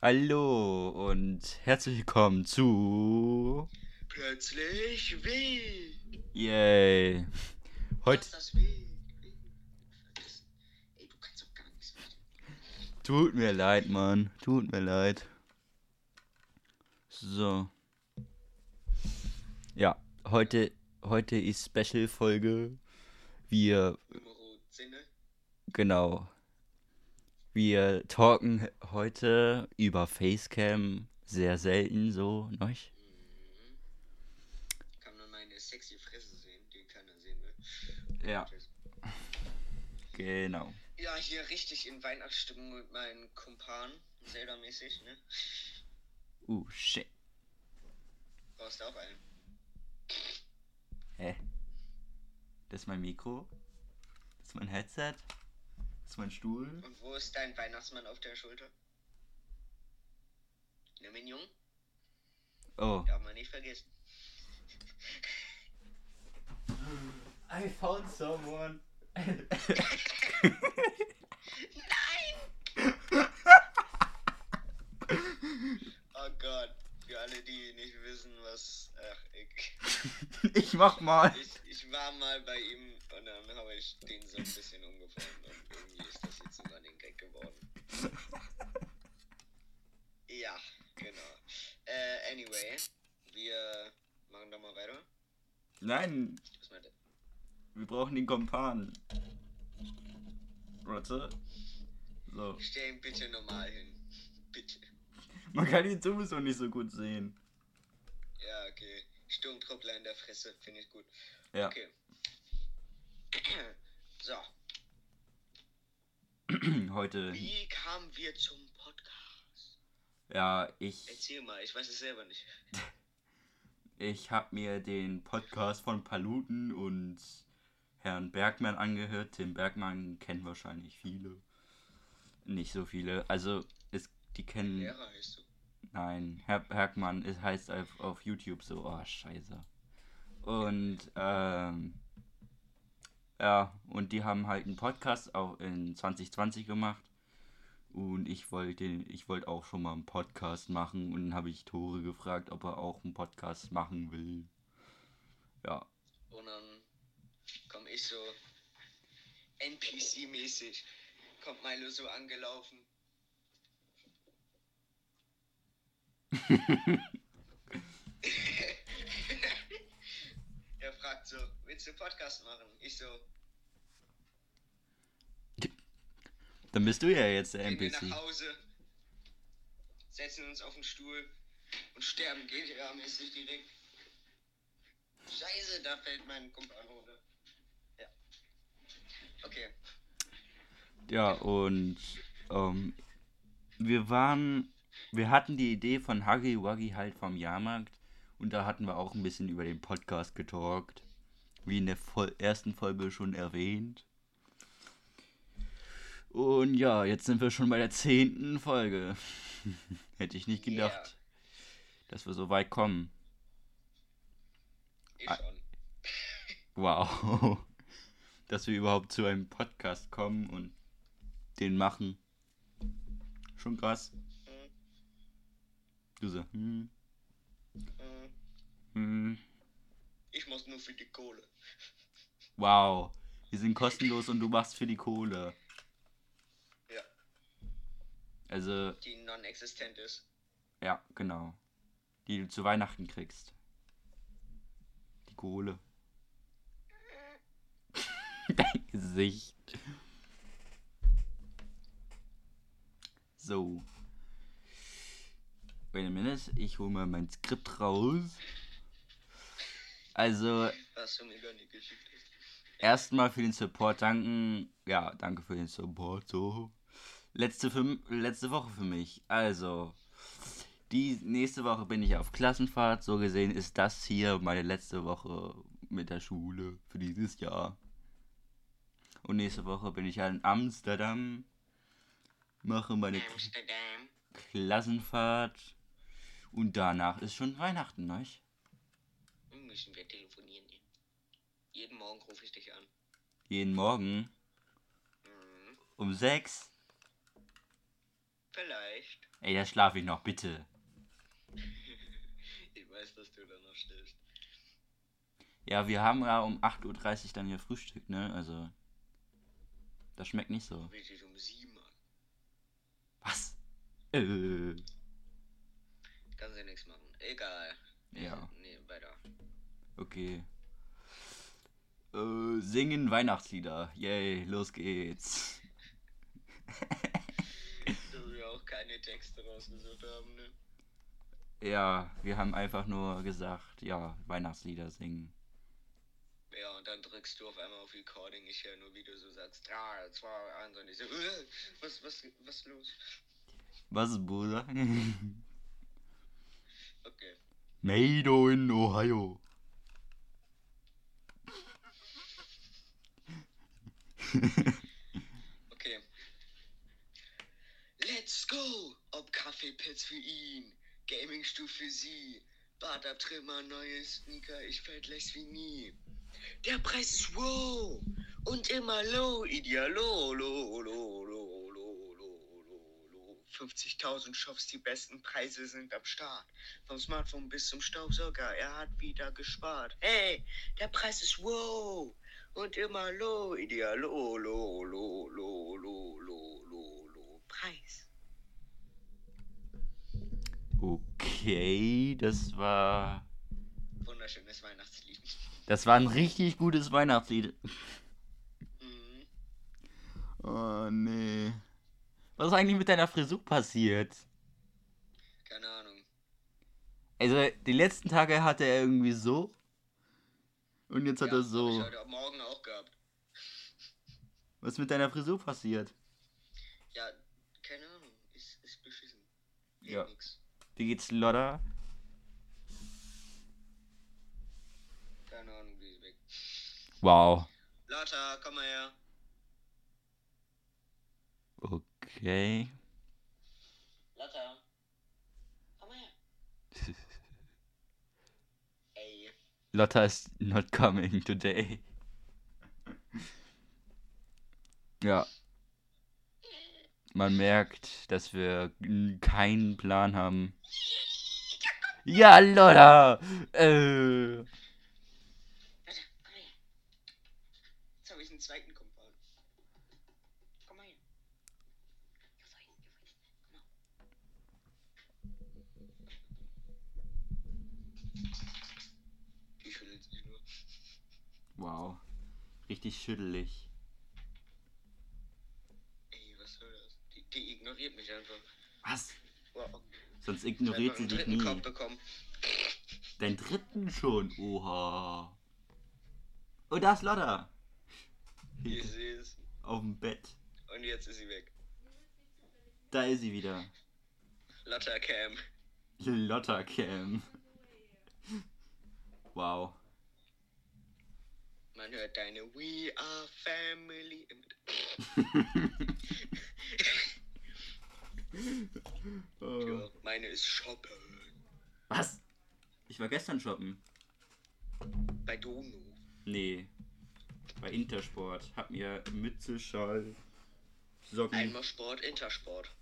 Hallo und herzlich willkommen zu. Plötzlich weh. Yay. Heute Lass das weh. weh. Vergessen. Ey, du kannst doch gar nichts tut mir leid, Mann. Tut mir leid. So. Ja, heute, heute ist Special-Folge. Wir, Nummer 10, ne? genau. Wir talken heute über Facecam. Sehr selten so, ne? Mhm. Kann nur meine sexy Fresse sehen, die keiner sehen will. Ja. Tschüss. Genau. Ja, hier richtig in Weihnachtsstimmung mit meinen Kumpanen. Zelda-mäßig, ne? Uh, shit. Brauchst du auch einen? Hä? Das ist mein Mikro. Das ist mein Headset. Das ist mein Stuhl. Und wo ist dein Weihnachtsmann auf der Schulter? Ne, mein Jung? Oh. Darf man nicht vergessen. I found someone. Nein! oh Gott. Für alle, die nicht wissen, was. Ach, ich. ich mach mal. Ich, ich war mal bei ihm und dann habe ich den so ein bisschen umgeformt geworden. Ja, genau. Äh, anyway, wir machen doch mal weiter. Nein, Was meint ihr? wir brauchen den Kompan. Warte. So. Stell ihn bitte normal hin. Bitte. Man kann ihn sowieso nicht so gut sehen. Ja, okay. Sturmtruppler in der Fresse, finde ich gut. Ja. Okay. So, Heute. wie kamen wir zum Podcast? Ja, ich. Erzähl mal, ich weiß es selber nicht. Ich habe mir den Podcast von Paluten und Herrn Bergmann angehört. Tim Bergmann kennen wahrscheinlich viele. Nicht so viele. Also, es, die kennen. Lehrer heißt du. Nein, Herr Bergmann ist, heißt auf, auf YouTube so. Oh, scheiße. Und, ähm. Ja, und die haben halt einen Podcast auch in 2020 gemacht. Und ich wollte, ich wollte auch schon mal einen Podcast machen. Und dann habe ich Tore gefragt, ob er auch einen Podcast machen will. Ja. Und dann komm ich so NPC-mäßig. Kommt Milo so angelaufen. er fragt so, willst du Podcast machen? Ich so, Dann bist du ja jetzt der gehen wir NPC. nach Hause, setzen uns auf den Stuhl und sterben GTA-mäßig direkt. Scheiße, da fällt mein Kumpan runter. Ja. Okay. Ja, und ähm, wir waren, wir hatten die Idee von Huggy Wuggy halt vom Jahrmarkt und da hatten wir auch ein bisschen über den Podcast getalkt, wie in der Vol ersten Folge schon erwähnt. Und ja, jetzt sind wir schon bei der zehnten Folge. Hätte ich nicht gedacht, Yeah. dass wir so weit kommen. Ich Ah. schon. Wow. Dass wir überhaupt zu einem Podcast kommen und den machen. Schon krass. Hm, Du so, hm, hm. hm. Ich muss nur für die Kohle. Wow. Wir sind kostenlos und du machst für die Kohle. Ja. Also, Die non-existent ist. ja, genau. Die du zu Weihnachten kriegst. Die Kohle. Dein Gesicht. So. Wait a minute, ich hole mal mein Skript raus. Also, nicht erstmal für den Support danken. Ja, danke für den Support. So. Letzte, für, letzte Woche für mich. Also, die nächste Woche bin ich auf Klassenfahrt. So gesehen ist das hier meine letzte Woche mit der Schule für dieses Jahr. Und nächste Woche bin ich ja in Amsterdam. Mache meine Amsterdam. Klassenfahrt. Und danach ist schon Weihnachten, ne? Müssen wir telefonieren. Jeden Morgen rufe ich dich an. Jeden Morgen Mhm. um sechs. Vielleicht. Ey, da schlafe ich noch, bitte. Ich weiß, dass du da noch stehst. Ja, wir haben ja um 8.30 Uhr dann hier Frühstück, ne? Also. Das schmeckt nicht so. Richtig um sieben an. Was? Äh. Kannst ja nichts machen. Egal. Ja. Okay. Äh, singen Weihnachtslieder. Yay, los geht's. Dass wir auch keine Texte rausgesucht haben, ne? Ja, wir haben einfach nur gesagt, ja, Weihnachtslieder singen. Ja, und dann drückst du auf einmal auf Recording. Ich höre nur, wie du so sagst, 3, 2, 1 und ich so, äh, was, was, was los? Was ist, Bruder? Okay. Mado in Ohio. Okay. Let's go! Ob Kaffeepads für ihn, Gamingstuhl für sie, Badertrimmer, neue Sneaker, ich fällt less wie nie. Der Preis ist wow und immer low, ideal low, low, low, low, low, low, low, low. 50.000 Shops, die besten Preise sind am Start. Vom Smartphone bis zum Staubsauger, er hat wieder gespart. Hey, der Preis ist wow und immer low, ideal low, low, low, low, low, low, low, low. Preis. Okay, das war. Wunderschönes Weihnachtslied. Das war ein richtig gutes Weihnachtslied. Mhm. Oh nee. Was ist eigentlich mit deiner Frisur passiert? Keine Ahnung. Also, die letzten Tage hatte er irgendwie so. Und jetzt hat ja, er Hab ich so. heute Morgen auch gehabt. Was ist mit deiner Frisur passiert? Ja, keine Ahnung. Ist, ist beschissen. Geht Ja. nix. Wie geht's Lodder? Keine Ahnung, die ist weg. Wow. Lotta, komm mal her. Okay. Lotta. Komm mal her. Ey. Lotta is not coming today. Ja. Man merkt, dass wir keinen Plan haben. Ja, Lotta! Äh. Lotta, komm mal her. Jetzt habe ich einen zweiten Kumpel. Komm mal her. Hier vorhin, hier vorhin. Komm mal. Die schüttelt sich nur. Wow. Richtig schüttelig. Ey, was soll das? Die, die ignoriert mich einfach. Was? Wow. Sonst ignoriert sie dich nie. Kopf bekommen. Deinen dritten schon. Oha. Oh, da ist Lotta. Ich sehe es. Auf dem Bett. Und jetzt ist sie weg. Da ist sie wieder. Lotta Cam. Lotta Cam. Wow. Man hört deine We Are Family. Oh. Ja, meine ist shoppen. Was? Ich war gestern shoppen. Bei Dono. Nee. Bei Intersport. Hab mir Mütze, Schal, Socken. Einmal Sport, Intersport.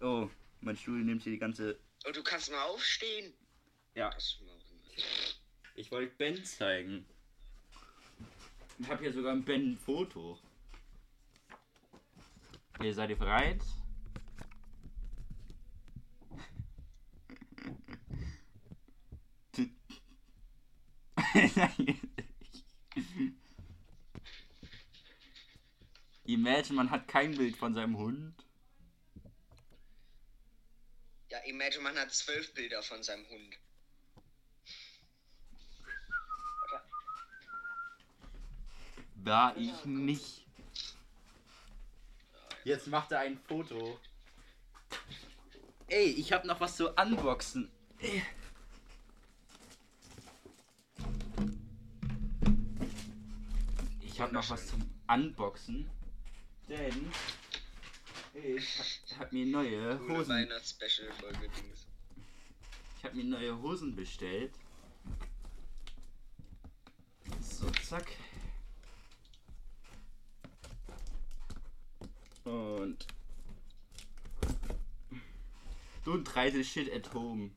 Oh, mein Stuhl nimmt hier die ganze. Und du kannst mal aufstehen. Ja. Das wir. Ich wollte Ben zeigen. Ich habe hier sogar ein Ben-Foto. Ihr seid ihr bereit? Imagine, man hat kein Bild von seinem Hund. Ja, Imagine, man hat zwölf Bilder von seinem Hund. War ich nicht. Jetzt macht er ein Foto. Ey, ich hab noch was zu unboxen. Ey. Ich hab noch was zum Unboxen. Denn ich hab- mir neue Hosen. Ich hab mir neue Hosen bestellt. So, zack. Und. This shit at home.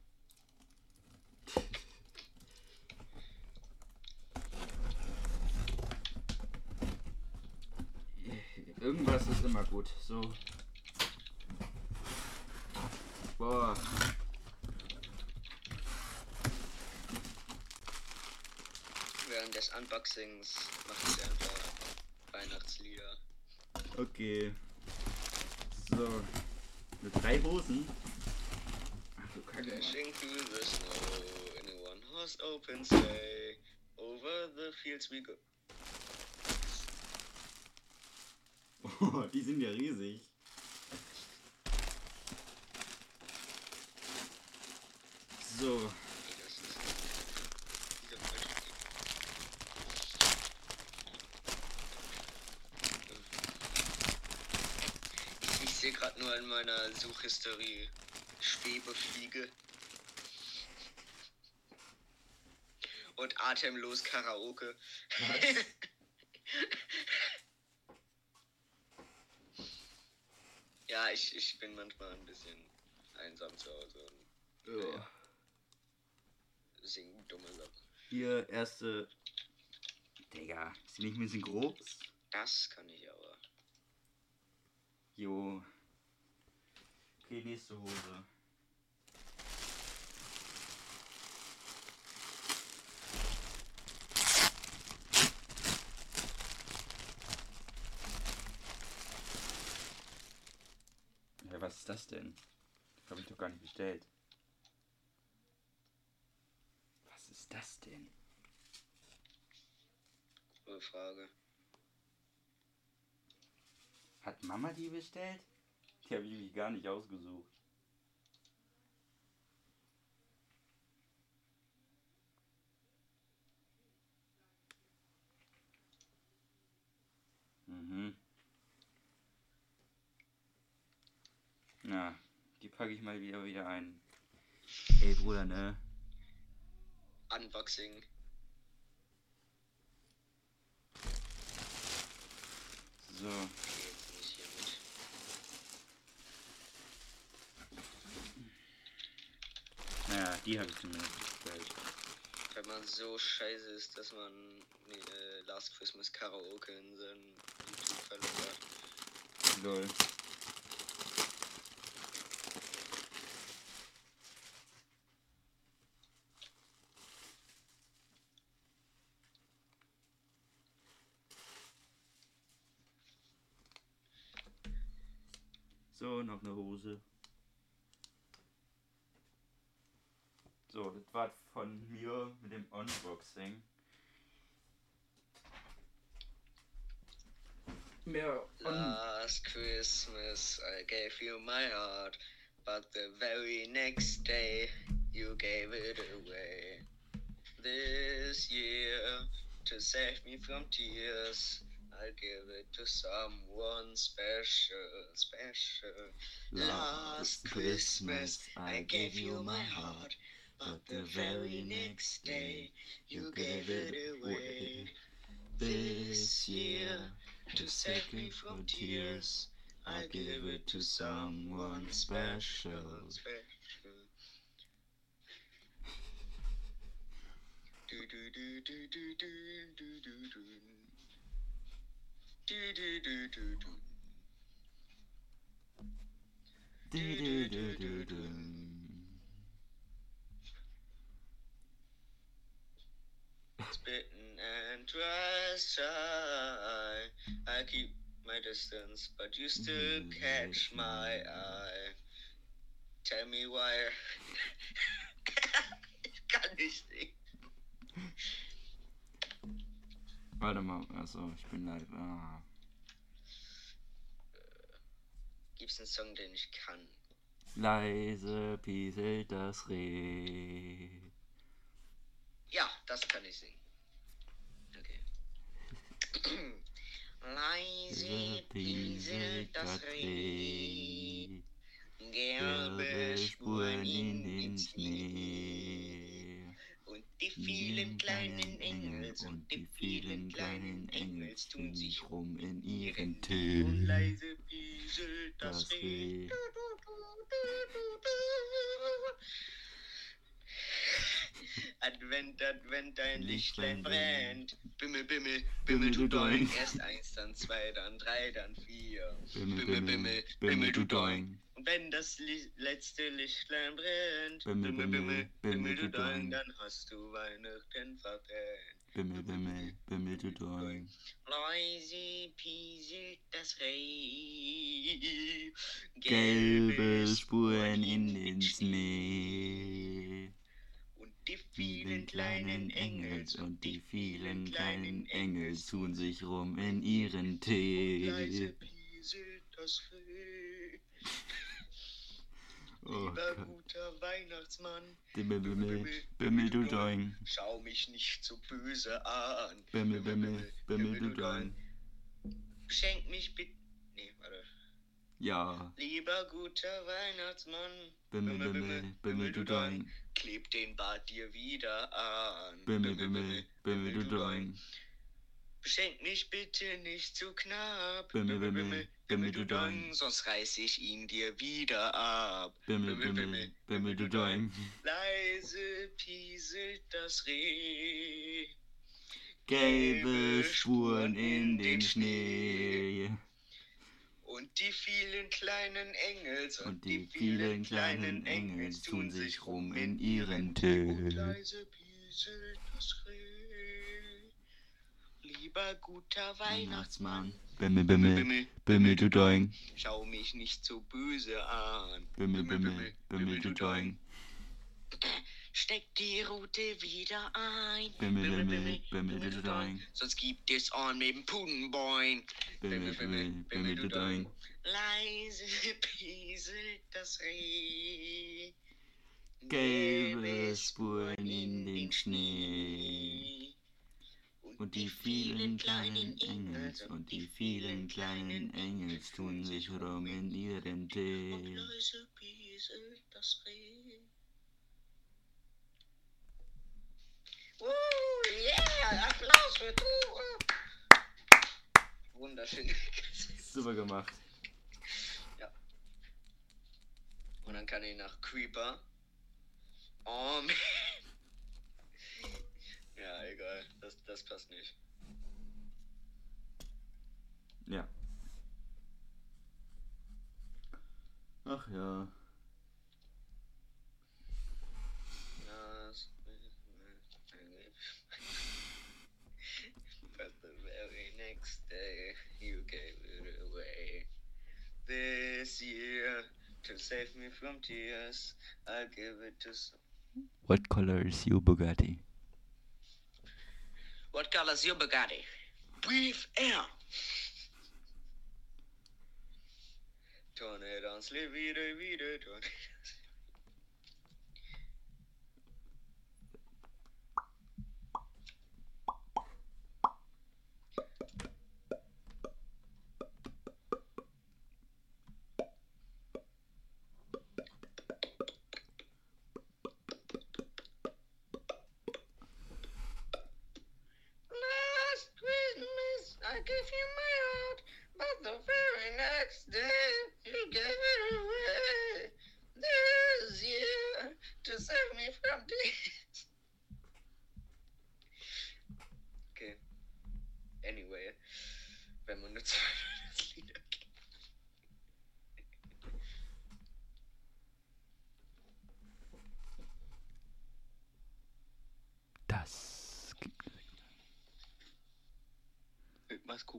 Irgendwas ist immer gut. So. Boah. Während des Unboxings mache ich einfach Weihnachtslieder. Okay. So. Mit drei Hosen. Dashing through the snow in a one horse open sleigh. Over the fields we go. Oh, die sind ja riesig. So. Ich sehe gerade nur in meiner Suchhistorie Schwebefliege. Und atemlos Karaoke. Ja, ich, ich bin manchmal ein bisschen einsam zu Hause und Ja. singe dumme Sachen. Hier erste. Digga, ist die nicht ein bisschen groß? Das kann ich aber. Jo. Okay, nächste Hose. Ja, was ist das denn? Das habe ich doch gar nicht bestellt. Was ist das denn? Gute Frage. Hat Mama die bestellt? Die habe ich mich gar nicht ausgesucht. Mhm. Na, die packe ich mal wieder wieder ein. Ey Bruder, ne? Unboxing. So. Okay, jetzt nicht hier mit. Naja, die habe ich zumindest bestellt. Wenn man so scheiße ist, dass man äh, Last Christmas Karaoke in seinem YouTube verloren hat. Lol. So, noch eine Hose. So, das war von mir mit dem Unboxing. Mehr Un Last Christmas I gave you my heart, but the very next day you gave it away. This year, to save me from tears, I'll give it to someone special, special. Last Christmas I gave you my heart, but the very next day you gave it away. This year, to save me from tears, I give it to someone special. Special. Do do do do do do do do do. Do do do do do. Du, du, du, du, du. Spitting and twice shy. I keep my distance, but you still catch my eye. Tell me why. ich kann nicht Warte mal, also ich bin live. Ah. Gibt's einen Song, den ich kann? Leise pieselt das Reh. Ja, das kann ich singen. Okay. Leise pieselt das Reh, gelbe Spuren in den Schnee. Die vielen kleinen Engels und die vielen kleinen Engels tun sich rum in ihren Tee. Und leise pieselt das, Das Reh. Advent, Advent, dein Lichtlein brennt. Bimmel, Bimmel, Bimmel, du doing. Erst eins, dann zwei, dann drei, dann vier. Bimmel, Bimmel, Bimmel, Bimmel, Bimmel, du doing. Wenn das Li letzte Lichtlein brennt, Bimmel, Bimmel, Bimmel, du doing, dann hast du Weihnachten verpennt. Bimmel, Bimmel, Bimmel, du doing. Leise pieselt das Reh. Gelbe Spuren in den Schnee. Und die Vielen kleinen Engels und die vielen kleinen Engels tun sich rum in ihren Leise Tee. pieselt das Reh. Oh Lieber Gott. guter Weihnachtsmann, Bimmel, Bimmel, Bimmel, du doing. schau mich nicht so böse an. Bimmel, Bimmel, Bimmel, du doing. Schenk mich bitte. Nee, warte. Ja. Lieber guter Weihnachtsmann, Bimmel, Bimmel, Bimmel, du doing. kleb den Bart dir wieder an. Bimmel, Bimmel, Bimmel, du doing. Beschenk mich bitte nicht zu knapp. Bimmel, Bimmel, Bimmel, du doing. Sonst reiß ich ihn dir wieder ab. Bimmel, Bimmel, Bimmel, du doing. Leise pieselt das Reh. Gelbe Spuren in den Schnee. Und die vielen kleinen Engels Und die vielen kleinen Engels tun sich rum in ihren. Und leise pieselt das Reh. Lieber guter Weihnachtsmann, Bimmel, Bimmel, Bimmel, du doing. schau mich nicht so böse an. Bimmel, Bimmel, Bimmel, du doing. Steck die Rute wieder ein. Bimmel, Bimmel, Bimmel, du doing. Sonst gibt es on mit dem Pudenboing. Bimmel, Bimmel, Bimmel, du doing. Leise pieselt das Reh. Gelbe Spuren in den Schnee. Und die vielen kleinen Engels und die vielen kleinen Engels tun sich rum in ihren Und Tee. leise pieselt das Reh. Uh, yeah, Applaus für du. Wunderschön. Super gemacht. Und dann kann ich nach Creeper. Oh, man. Das, das passt nicht. Ja. Ach ja. Das But the very next day, you gave it away. This year, to save me from tears, I'll give it to some. What color is your Bugatti? Lazio Bugatti. With air. Tornado, slip, vida.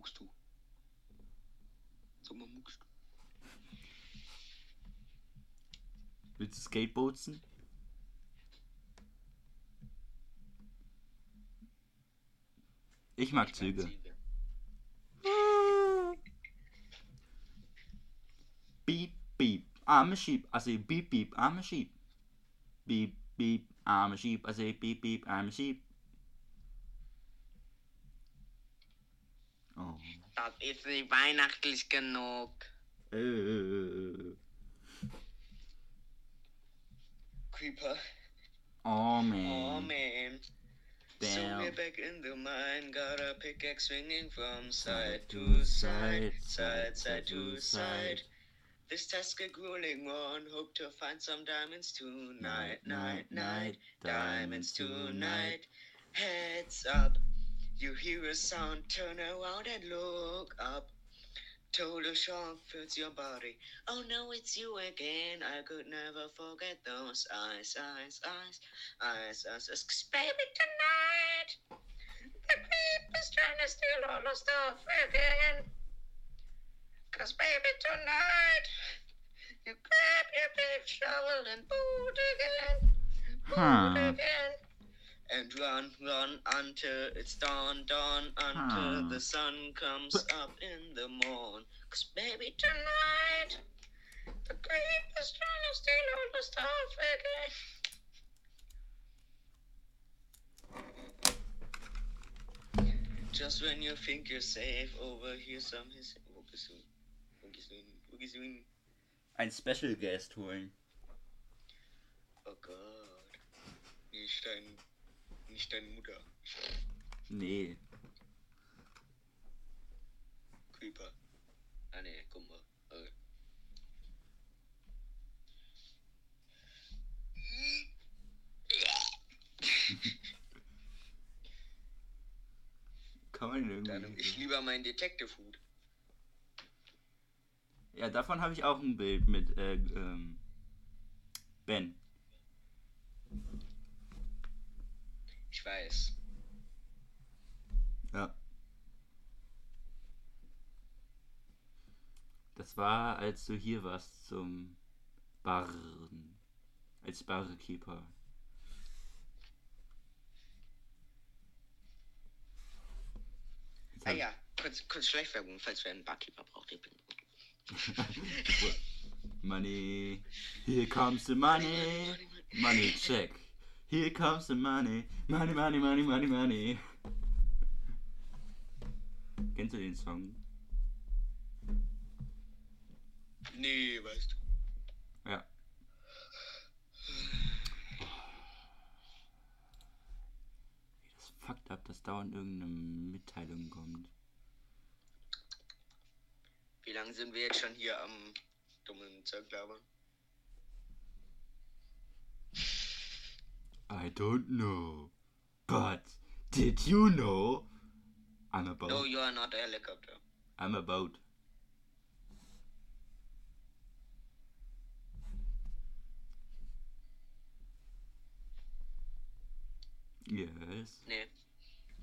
Was guckst du? So mal muckst du. Willst du Skateboardsen? Ich mag Züge. Beep, beep, arme Sheep. I say beep, beep, arme Sheep. Beep, beep, arme Sheep. I say beep, beep, arme Sheep. Das ist nicht weihnachtlich genug. Äh. Creeper. Oh man. Oh man. man. So we're back in the mine, got a pickaxe swinging from side to side, side, side to side. This task a grueling one, hope to find some diamonds tonight, night, night, diamonds tonight. Heads up, you hear a sound, turn around and look up. Total shock fills your body. Oh no, it's you again. I could never forget those eyes, eyes, eyes, eyes, eyes. eyes. 'Cause baby, tonight the creep is trying to steal all the stuff again. Cause baby, tonight you grab your big shovel and boot again, boot Huh. again. And run, run until it's dawn, dawn until Huh. the sun comes up in the morn. Cause baby, tonight the creep is trying to steal all the stuff again. Just when you think you're safe, over here some his. Wo bist du? Wo gehst du hin? Wo gehst du hin? Ein Special Guest holen. Oh Gott. Nicht dein. Nicht deine Mutter. Nee. Creeper. Ah ne, guck mal. Okay. Kann man Dann nehm irgendwie. ich lieber meinen Detective Hut. Ja, davon habe ich auch ein Bild mit äh, ähm, Ben. Ich weiß. Ja. Das war, als du hier warst zum Barren. Als Barkeeper. Ah ja, kurz, kurz Schleichwerbung, falls wer einen Barkeeper braucht. Ich bin. money, here comes the money. Money check. Here comes the money. Money, money, money, money, money. Kennst du den Song? Nee, weißt du. Ja. Das fuckt ab, dass dauernd irgendeine Mitteilung kommt. Wie lange sind wir jetzt schon hier am dummen Zeug labern? I don't know. But did you know? I'm a boat. No, you are not a helicopter. I'm a boat. Yes. Nee,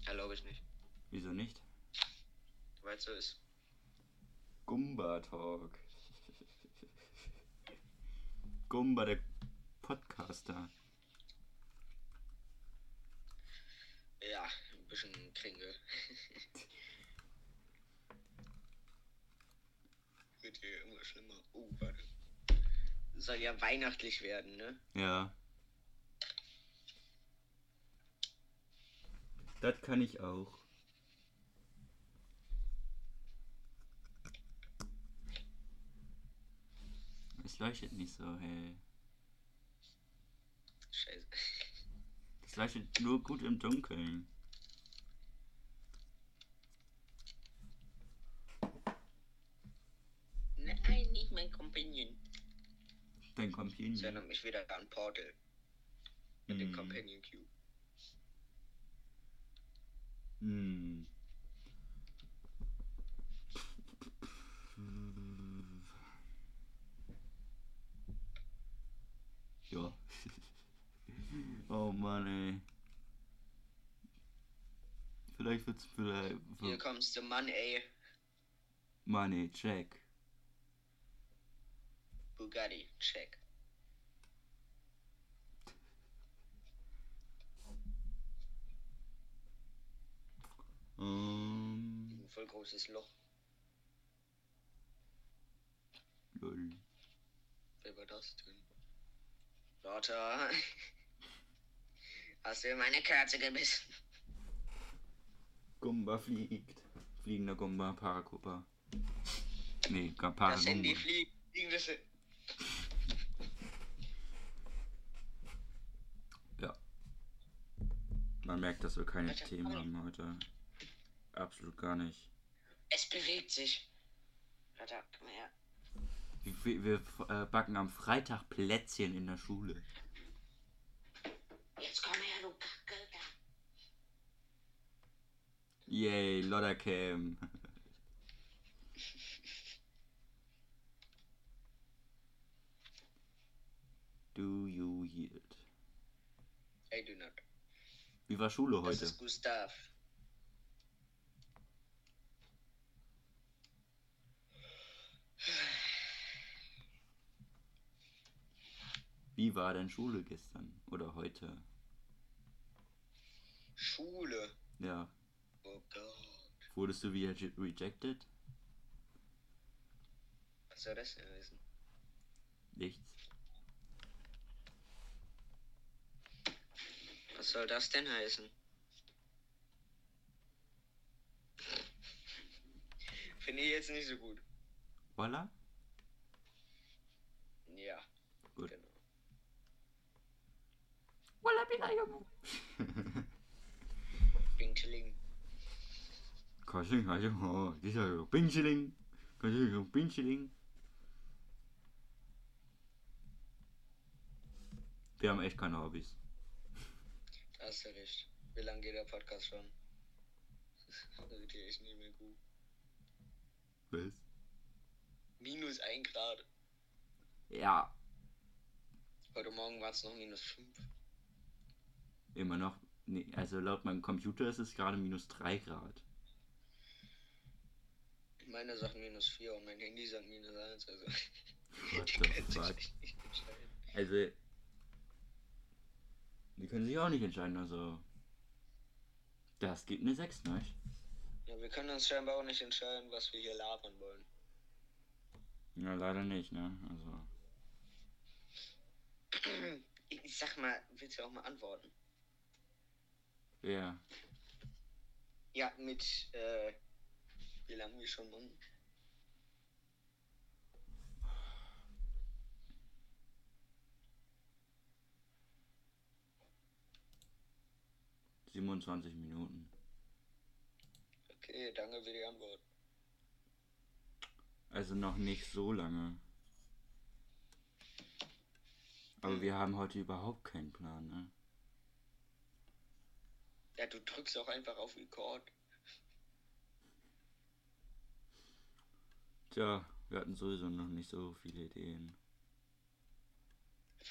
erlaube ich nicht. Wieso nicht? Weil es so ist. Gumba Talk. Gumba der Podcaster. Ja, ein bisschen Kringel. Wird hier immer schlimmer. Oh, warte. Soll ja weihnachtlich werden, ne? Ja. Das kann ich auch. Es leuchtet nicht so hell. Scheiße. Es leuchtet nur gut im Dunkeln. Nein, nicht mein Companion. Dein Companion. erinnert mich wieder an Portal. Mit dem Hm. Companion Cube. Hm. Ja. Oh Mann, ey. Vielleicht wird's vielleicht. Hier kommst du, Mann, ey. Money, check. Bugatti, check. Ähm. Ein voll großes Loch. Lol. Wer war das denn? Lotta. Hast du in meine Kerze gebissen? Gumba fliegt. Fliegender Gumba, Parakupa. Nee, gar Das Paragumba. fliegt. Irgendwas. Ja. Man merkt, dass wir keine Alter, Themen haben heute. Absolut gar nicht. Es bewegt sich. Warte, komm her. Wir, wir äh, backen am Freitag Plätzchen in der Schule. Jetzt komm her, du Kacke. da. Yay, Loddercam. Do you yield? I do not. Wie war Schule Das heute? ist Gustav. Wie war denn Schule gestern oder heute? Schule. Ja. Oh Gott. Wurdest du wieder rejected? Was soll das denn heißen? Nichts. Was soll das denn heißen? Finde ich jetzt nicht so gut. Voila? Ja, Gut. genau. Voila, Pina, Junge. Kasching, Kasching, oh, dieser Pinchiling. Kasching, Pinchiling. Wir haben echt keine Hobbys. Hast du recht. Wie lange geht der Podcast schon? Das wird hier echt nicht mehr gut. Was? Minus 1 Grad. Ja, Heute Morgen war es noch minus 5. immer noch. Nee, also laut meinem Computer ist es gerade minus 3 Grad. Meine sagt minus 4 und mein Handy sagt minus 1. Also. Können sich fuck? echt nicht entscheiden. Also. Die können sich auch nicht entscheiden, also. Das gibt eine 6, ne? Ja, wir können uns scheinbar auch nicht entscheiden, was wir hier labern wollen. Ja, leider nicht, ne? Also. Ich sag mal, willst du auch mal antworten? Ja. Ja, mit, äh, wie lange wir schon machen? Siebenundzwanzig Minuten. Okay, danke für die Antwort. Also noch nicht so lange. Aber wir haben heute überhaupt keinen Plan, ne? Ja, du drückst auch einfach auf Record. Tja, wir hatten sowieso noch nicht so viele Ideen.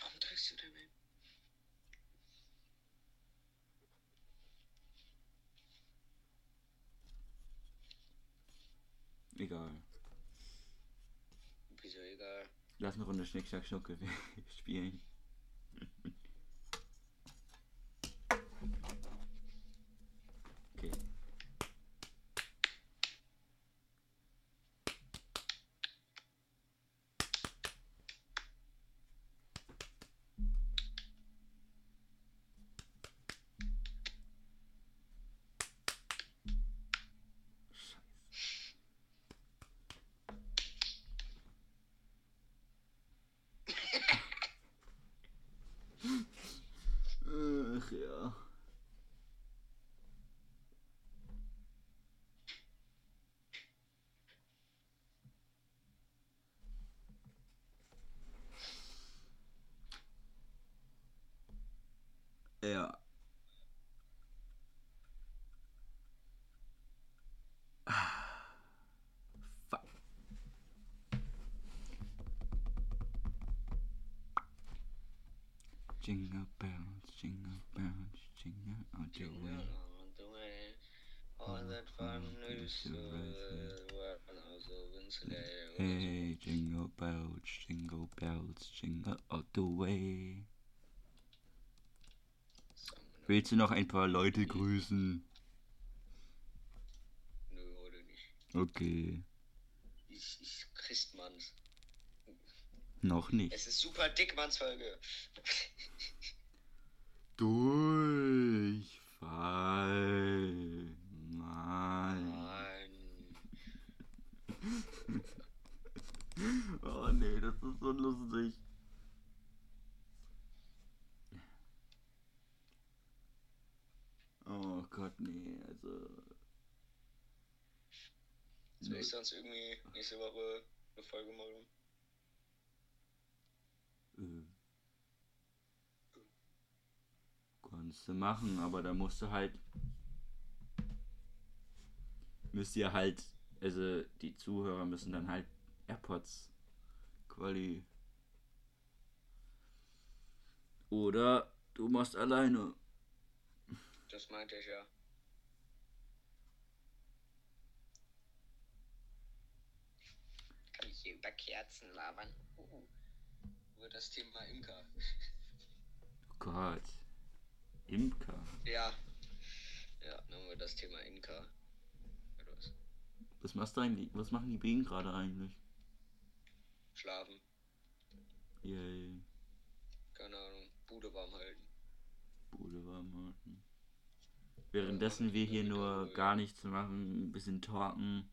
Warum drückst du denn hin? Egal. Wieso egal? Lass eine Runde Schnick, Schnack, Schnucke spielen. Okay. Ach ja. Ja. Ah. Fuck. Jingle bells, jingle bells, jingle all the way. all the way. All that fun used to work when I was over. Hey, jingle bells, jingle bells, jingle all the way. Willst du noch ein paar Leute grüßen? Nö, heute nicht. Okay, Ich, ich Christmanns. Noch nicht. Es ist super Dickmanns Folge. Durchfall. Nein. Nein. oh nee, das ist so lustig. Oh Gott, nee, also. Soll ich sonst irgendwie nächste Woche eine Folge machen? Kannst du machen, aber da musst du halt. Müsst ihr halt. Also, die Zuhörer müssen dann halt AirPods quali. Oder du machst alleine. Das meinte ich ja. Kann ich hier über Kerzen labern? Uh. Über das Thema Imker. Oh Gott. Imker. Ja. Ja, dann haben wir das Thema Imker. Was? Was machst du eigentlich? Was machen die Bienen gerade eigentlich? Schlafen. Yay. Keine Ahnung. Bude warm halten. Bude warm halten. Währenddessen wir hier nur gar nichts machen, ein bisschen talken.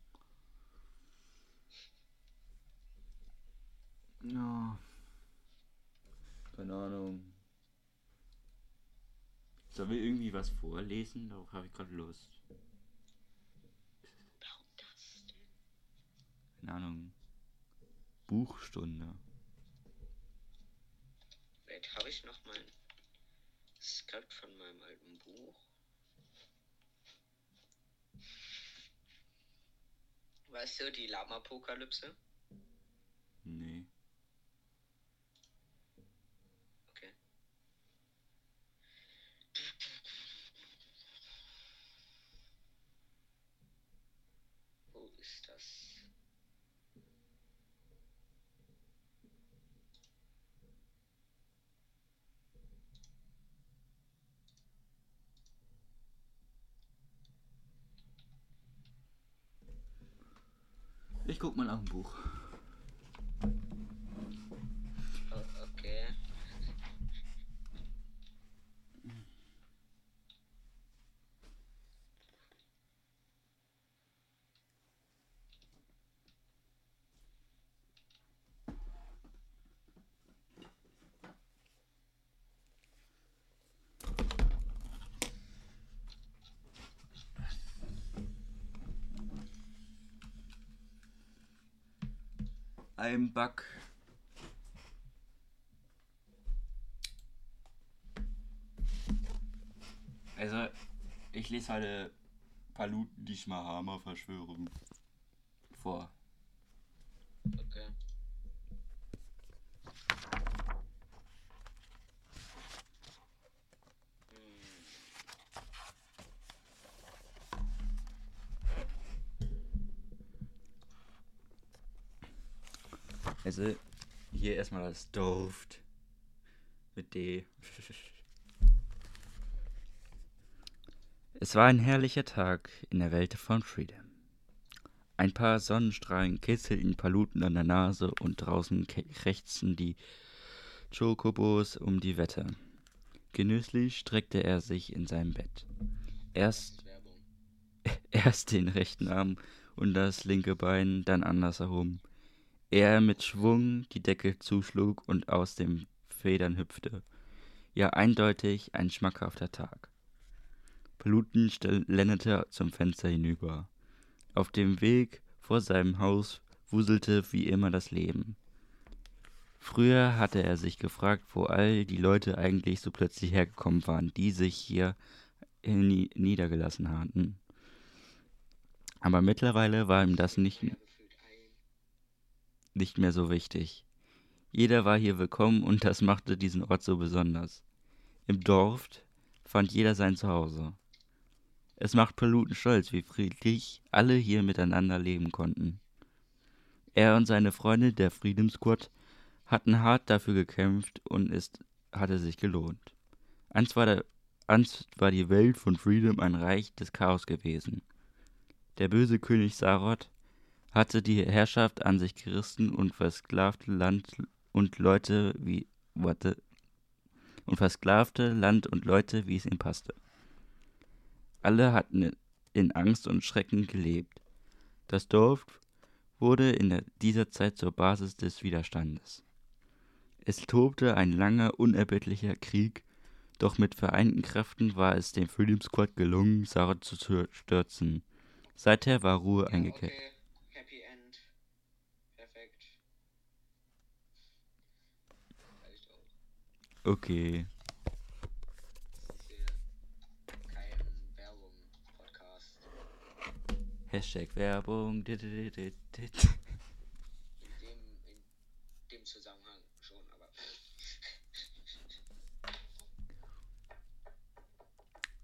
Ja. Keine Ahnung. Sollen wir irgendwie was vorlesen? Darauf habe ich gerade Lust. Warum das denn? Keine Ahnung. Buchstunde. Vielleicht habe ich noch mein Skript von meinem alten Buch. Weißt du, die Lama-Apokalypse? Nee. Okay. Wo ist das? Ich guck mal nach dem Buch. Oh, okay. Ein Bug. Also, ich lese heute Paluten die Schmahama-Verschwörung vor. Okay. Hm. Also, hier erstmal das Dorft. Mit D. Es war ein herrlicher Tag in der Welt von Freedom. Ein paar Sonnenstrahlen kitzelten Paluten an der Nase und draußen krächzten die Chocobos um die Wette. Genüsslich streckte er sich in seinem Bett. Erst. Erst den rechten Arm und das linke Bein, dann andersherum. Er mit Schwung die Decke zuschlug und aus den Federn hüpfte. Ja, eindeutig ein schmackhafter Tag. Paluten schlenderte zum Fenster hinüber. Auf dem Weg vor seinem Haus wuselte wie immer das Leben. Früher hatte er sich gefragt, wo all die Leute eigentlich so plötzlich hergekommen waren, die sich hier nie niedergelassen hatten. Aber mittlerweile war ihm das nicht. Nicht mehr so wichtig. Jeder war hier willkommen und das machte diesen Ort so besonders. Im Dorf fand jeder sein Zuhause. Es macht Paluten stolz, wie friedlich alle hier miteinander leben konnten. Er und seine Freunde, der Freedom Squad, hatten hart dafür gekämpft und es hatte sich gelohnt. Einst war, der, einst war die Welt von Freedom ein Reich des Chaos gewesen. Der böse König Sarot hatte die Herrschaft an sich gerissen und versklavte Land und Leute wie warte und versklavte Land und Leute, wie es ihm passte. Alle hatten in Angst und Schrecken gelebt. Das Dorf wurde in dieser Zeit zur Basis des Widerstandes. Es tobte ein langer, unerbittlicher Krieg, doch mit vereinten Kräften war es dem Freedom Squad gelungen, Sarah zu stürzen. Seither war Ruhe eingekehrt. okay. Okay. Hashtag Werbung. dit, dit, dit. In dem, in dem Zusammenhang schon, aber.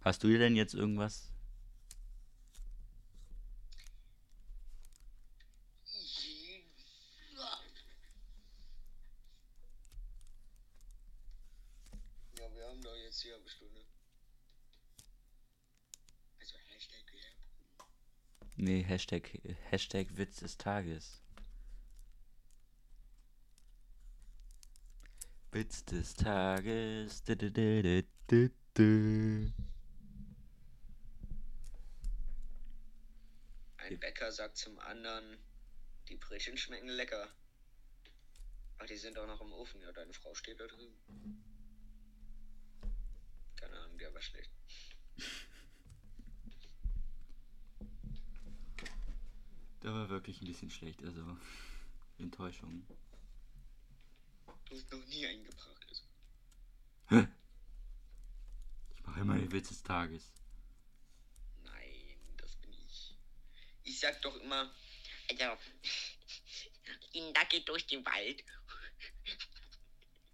Hast du dir denn jetzt irgendwas? Ja, wir haben doch jetzt hier eine Stunde. Also Hashtag Werbung. Nee, Hashtag, Hashtag Witz des Tages. Witz des Tages. dit, dit, dit. Ein Bäcker sagt zum anderen, die Brötchen schmecken lecker. Ach, die sind auch noch im Ofen. Ja, deine Frau steht da drüben. Keine Ahnung, der war schlecht. Der war wirklich ein bisschen schlecht, also Enttäuschung. Du hast noch nie eingebracht. Also. Hä? Ich mache immer den Witz des Tages. Nein, das bin ich. Ich sag doch immer, also, Linda geht durch den Wald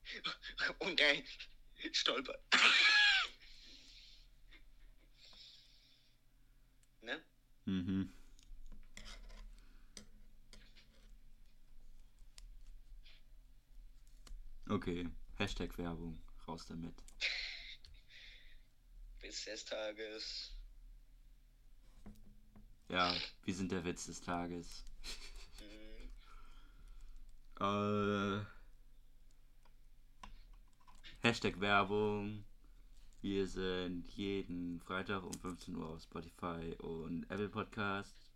und er stolpert. ne? Mhm. Okay, Hashtag Werbung, raus damit. Bis des Tages. Ja, wir sind der Witz des Tages. Hm, Äh, Hashtag Werbung. Wir sind jeden Freitag um 15 Uhr auf Spotify und Apple Podcast.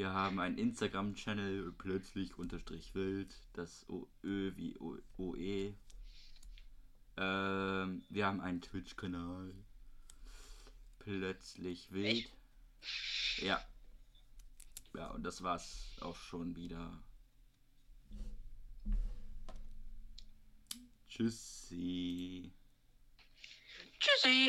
Wir haben einen Instagram-Channel, plötzlich unterstrich wild, das o Ö wie OE. Ähm, wir haben einen Twitch-Kanal, plötzlich wild. Ja. Ja, und das war's auch schon wieder. Tschüssi. Tschüssi.